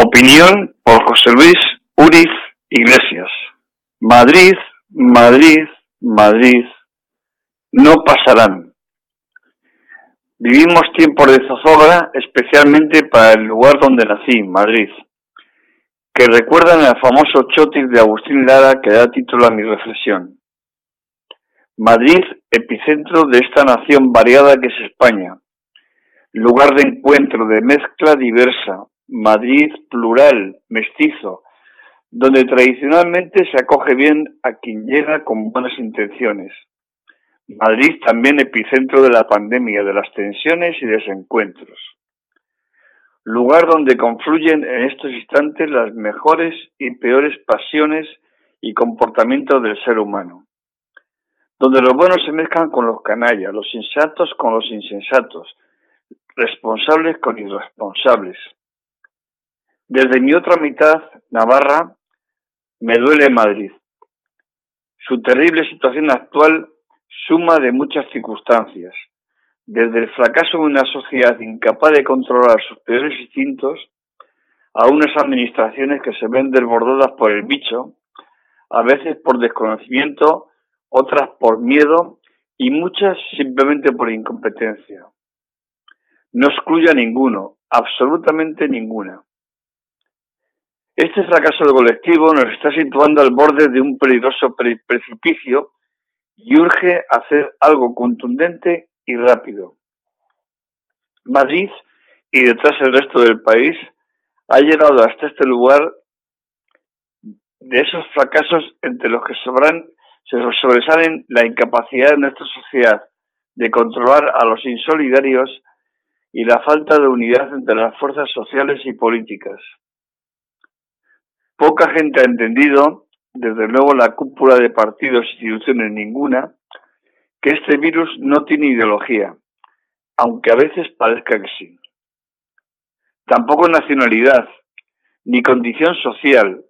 Opinión por José Luis Uriz Iglesias. Madrid, Madrid, Madrid. No pasarán. Vivimos tiempos de zozobra, especialmente para el lugar donde nací, Madrid, que recuerdan al famoso chotis de Agustín Lara que da título a mi reflexión. Madrid, epicentro de esta nación variada que es España, lugar de encuentro, de mezcla diversa, Madrid plural, mestizo, donde tradicionalmente se acoge bien a quien llega con buenas intenciones. Madrid también epicentro de la pandemia, de las tensiones y desencuentros. Lugar donde confluyen en estos instantes las mejores y peores pasiones y comportamientos del ser humano. Donde los buenos se mezclan con los canallas, los sensatos con los insensatos, responsables con irresponsables desde mi otra mitad, Navarra, me duele Madrid. Su terrible situación actual suma de muchas circunstancias, desde el fracaso de una sociedad incapaz de controlar sus peores instintos, a unas administraciones que se ven desbordadas por el bicho, a veces por desconocimiento, otras por miedo y muchas simplemente por incompetencia. No excluya ninguno, absolutamente ninguna. Este fracaso del colectivo nos está situando al borde de un peligroso precipicio y urge hacer algo contundente y rápido. Madrid y detrás el resto del país ha llegado hasta este lugar de esos fracasos entre los que sobran, se sobresalen la incapacidad de nuestra sociedad de controlar a los insolidarios y la falta de unidad entre las fuerzas sociales y políticas. Poca gente ha entendido, desde luego la cúpula de partidos e instituciones ninguna, que este virus no tiene ideología, aunque a veces parezca que sí. Tampoco nacionalidad, ni condición social,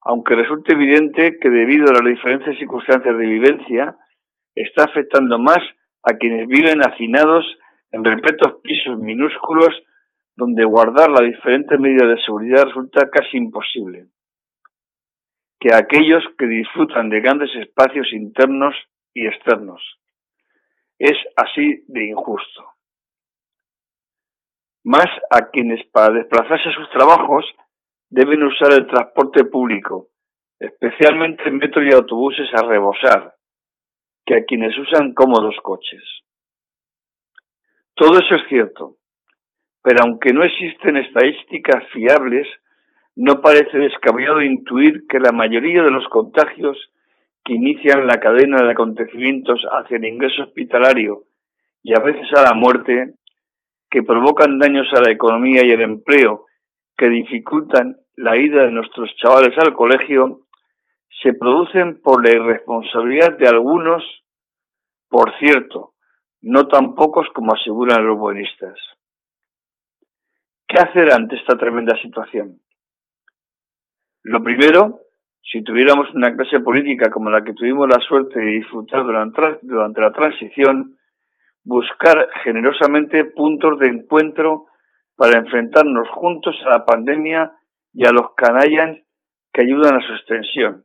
aunque resulte evidente que debido a las diferentes circunstancias de vivencia, está afectando más a quienes viven hacinados en repletos pisos minúsculos donde guardar las diferentes medidas de seguridad resulta casi imposible, que aquellos que disfrutan de grandes espacios internos y externos. Es así de injusto. Más a quienes para desplazarse a sus trabajos deben usar el transporte público, especialmente metro y autobuses a rebosar, que a quienes usan cómodos coches. Todo eso es cierto, pero aunque no existen estadísticas fiables, no parece descabellado intuir que la mayoría de los contagios que inician la cadena de acontecimientos hacia el ingreso hospitalario y a veces a la muerte, que provocan daños a la economía y el empleo, que dificultan la ida de nuestros chavales al colegio, se producen por la irresponsabilidad de algunos, por cierto, no tan pocos como aseguran los buenistas. ¿Qué hacer ante esta tremenda situación? Lo primero, si tuviéramos una clase política como la que tuvimos la suerte de disfrutar durante, la transición, buscar generosamente puntos de encuentro para enfrentarnos juntos a la pandemia y a los canallas que ayudan a su extensión.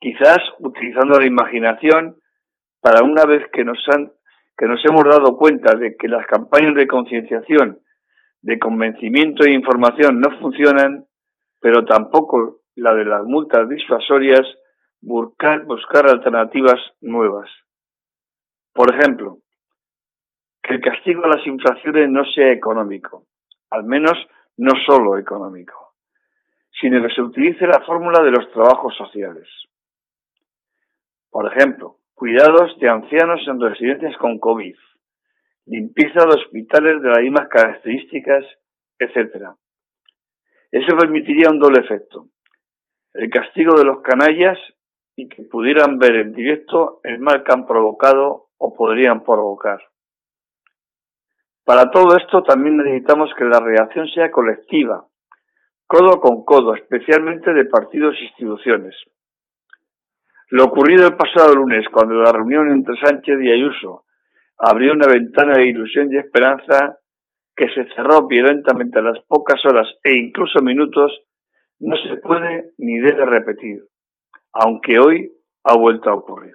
Quizás utilizando la imaginación para una vez que nos, han, que nos hemos dado cuenta de que las campañas de concienciación de convencimiento e información no funcionan, pero tampoco la de las multas disuasorias, buscar, alternativas nuevas. Por ejemplo, que el castigo a las infracciones no sea económico, al menos no solo económico, sino que se utilice la fórmula de los trabajos sociales. Por ejemplo, cuidados de ancianos en residencias con COVID, limpieza de hospitales de las mismas características, etc. Eso permitiría un doble efecto. El castigo de los canallas y que pudieran ver en directo el mal que han provocado o podrían provocar. Para todo esto también necesitamos que la reacción sea colectiva, codo con codo, especialmente de partidos e instituciones. Lo ocurrido el pasado lunes, cuando la reunión entre Sánchez y Ayuso abrió una ventana de ilusión y esperanza que se cerró violentamente a las pocas horas e incluso minutos, no se puede ni debe repetir, aunque hoy ha vuelto a ocurrir.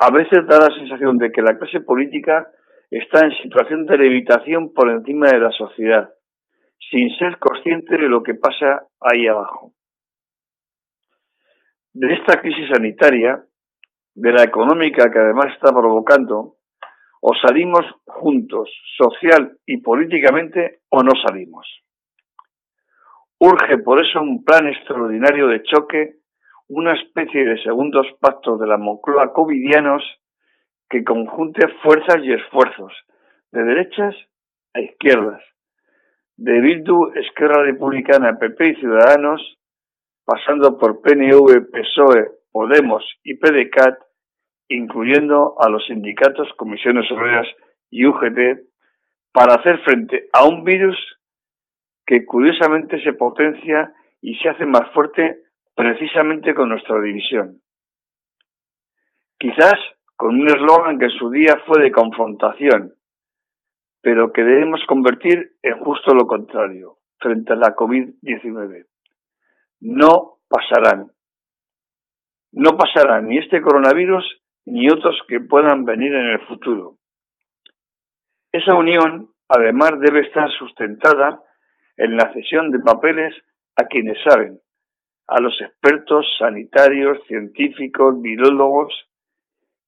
A veces da la sensación de que la clase política está en situación de levitación por encima de la sociedad, sin ser consciente de lo que pasa ahí abajo. De esta crisis sanitaria, de la económica que además está provocando, o salimos juntos, social y políticamente, o no salimos. Urge por eso un plan extraordinario de choque, una especie de segundos pactos de la Moncloa covidianos que conjunte fuerzas y esfuerzos, de derechas a izquierdas, de Bildu, Esquerra Republicana, PP y Ciudadanos, pasando por PNV, PSOE, Podemos y PDCAT, incluyendo a los sindicatos, comisiones obreras y UGT, para hacer frente a un virus que curiosamente se potencia y se hace más fuerte precisamente con nuestra división. Quizás con un eslogan que en su día fue de confrontación, pero que debemos convertir en justo lo contrario frente a la COVID-19. No pasarán. No pasarán ni este coronavirus ni otros que puedan venir en el futuro. Esa unión, además, debe estar sustentada en la cesión de papeles a quienes saben, a los expertos sanitarios, científicos, virólogos,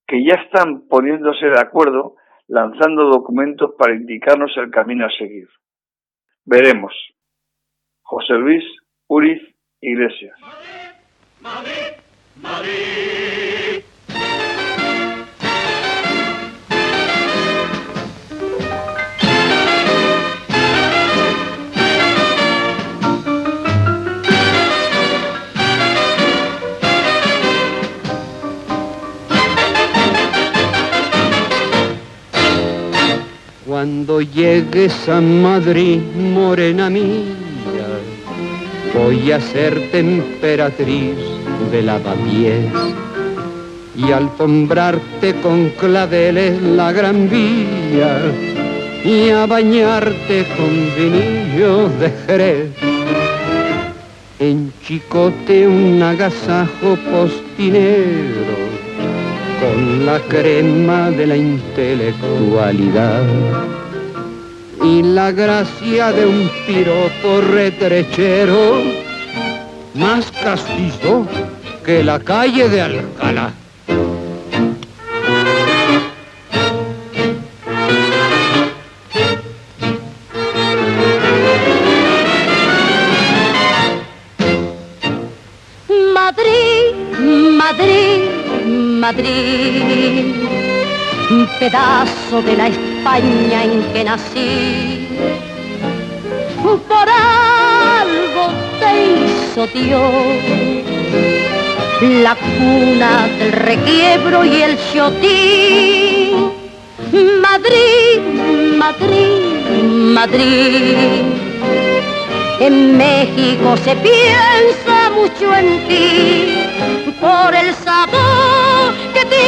que ya están poniéndose de acuerdo lanzando documentos para indicarnos el camino a seguir. Veremos. José Luis Uriz Iglesias. Cuando llegues a Madrid, morena mía, voy a ser temperatriz de lavapiés y alfombrarte con claveles la gran vía y a bañarte con vinillos de jerez. En chicote un agasajo postinero con la crema de la intelectualidad y la gracia de un piropo retrechero más castizo que la calle de Alcalá. Madrid, un pedazo de la España en que nací. Por algo te hizo Dios la cuna del requiebro y el chotín. Madrid, Madrid, Madrid. En México se piensa mucho en ti por el sabor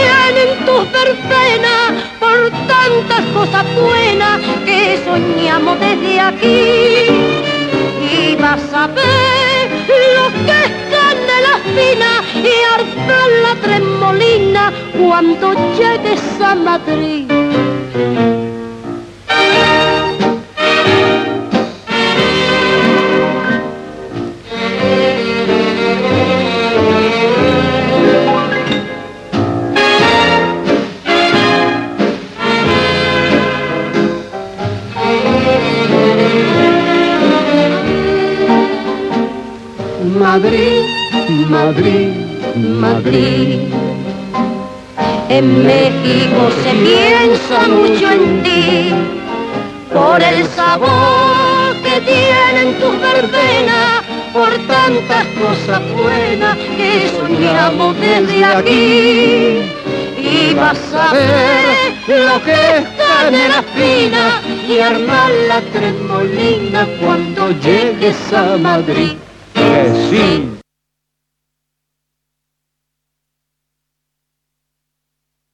tienen tus verbenas, por tantas cosas buenas que soñamos desde aquí. Y vas a ver lo que es la fina y armar la tremolina cuando llegues a Madrid. Madrid, Madrid, Madrid. En México se piensa mucho en ti por el sabor que tienen tus verbenas, por tantas cosas buenas que soñamos desde aquí. Y vas a ver lo que es canela fina y armar la tremolina cuando llegues a Madrid. Que sí